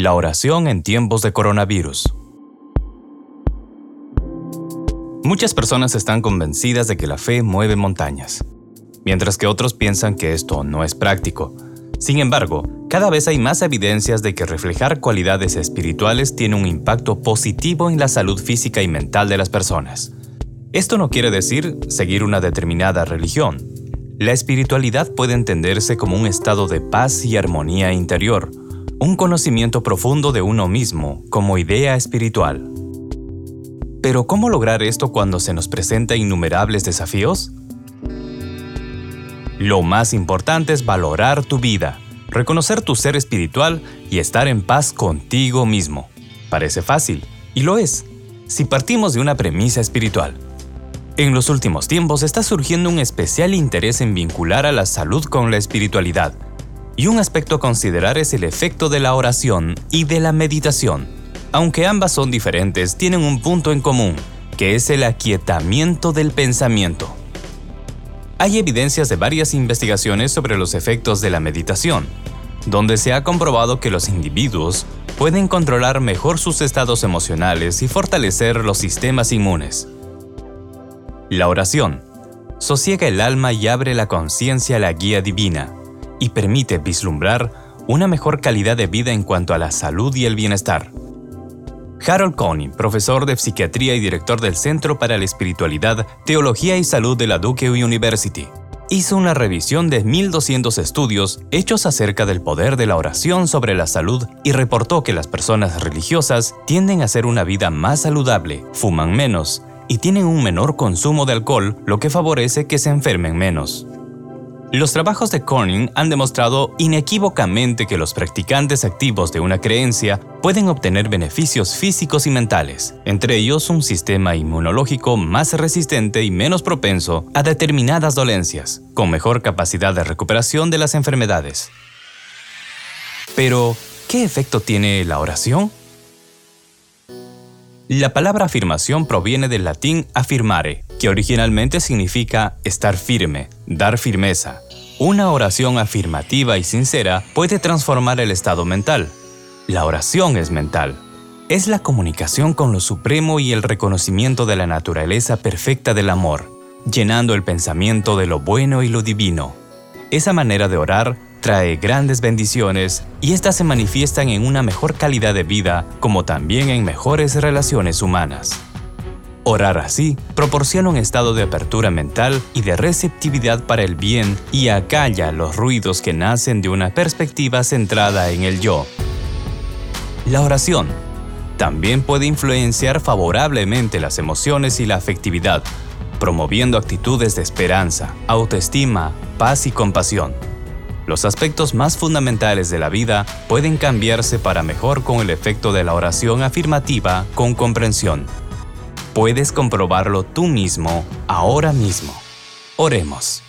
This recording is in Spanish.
La oración en tiempos de coronavirus. Muchas personas están convencidas de que la fe mueve montañas, mientras que otros piensan que esto no es práctico. Sin embargo, cada vez hay más evidencias de que reflejar cualidades espirituales tiene un impacto positivo en la salud física y mental de las personas. Esto no quiere decir seguir una determinada religión. La espiritualidad puede entenderse como un estado de paz y armonía interior, un conocimiento profundo de uno mismo como idea espiritual. Pero ¿cómo lograr esto cuando se nos presenta innumerables desafíos? Lo más importante es valorar tu vida, reconocer tu ser espiritual y estar en paz contigo mismo. Parece fácil, y lo es, si partimos de una premisa espiritual. En los últimos tiempos está surgiendo un especial interés en vincular a la salud con la espiritualidad, y un aspecto a considerar es el efecto de la oración y de la meditación. Aunque ambas son diferentes, tienen un punto en común, que es el aquietamiento del pensamiento. Hay evidencias de varias investigaciones sobre los efectos de la meditación, donde se ha comprobado que los individuos pueden controlar mejor sus estados emocionales y fortalecer los sistemas inmunes. La oración sosiega el alma y abre la conciencia a la guía divina, y permite vislumbrar una mejor calidad de vida en cuanto a la salud y el bienestar. Harold Coney, profesor de psiquiatría y director del Centro para la Espiritualidad, Teología y Salud de la Duke University, hizo una revisión de 1.200 estudios hechos acerca del poder de la oración sobre la salud y reportó que las personas religiosas tienden a hacer una vida más saludable, fuman menos y tienen un menor consumo de alcohol, lo que favorece que se enfermen menos. Los trabajos de Corning han demostrado inequívocamente que los practicantes activos de una creencia pueden obtener beneficios físicos y mentales, entre ellos un sistema inmunológico más resistente y menos propenso a determinadas dolencias, con mejor capacidad de recuperación de las enfermedades. Pero, ¿qué efecto tiene la oración? La palabra afirmación proviene del latín affirmare, que originalmente significa estar firme, dar firmeza. Una oración afirmativa y sincera puede transformar el estado mental. La oración es mental. Es la comunicación con lo supremo y el reconocimiento de la naturaleza perfecta del amor, llenando el pensamiento de lo bueno y lo divino. Esa manera de orar trae grandes bendiciones y éstas se manifiestan en una mejor calidad de vida como también en mejores relaciones humanas. Orar así proporciona un estado de apertura mental y de receptividad para el bien y acalla los ruidos que nacen de una perspectiva centrada en el yo. La oración también puede influenciar favorablemente las emociones y la afectividad, promoviendo actitudes de esperanza, autoestima, paz y compasión. Los aspectos más fundamentales de la vida pueden cambiarse para mejor con el efecto de la oración afirmativa con comprensión. Puedes comprobarlo tú mismo ahora mismo. Oremos.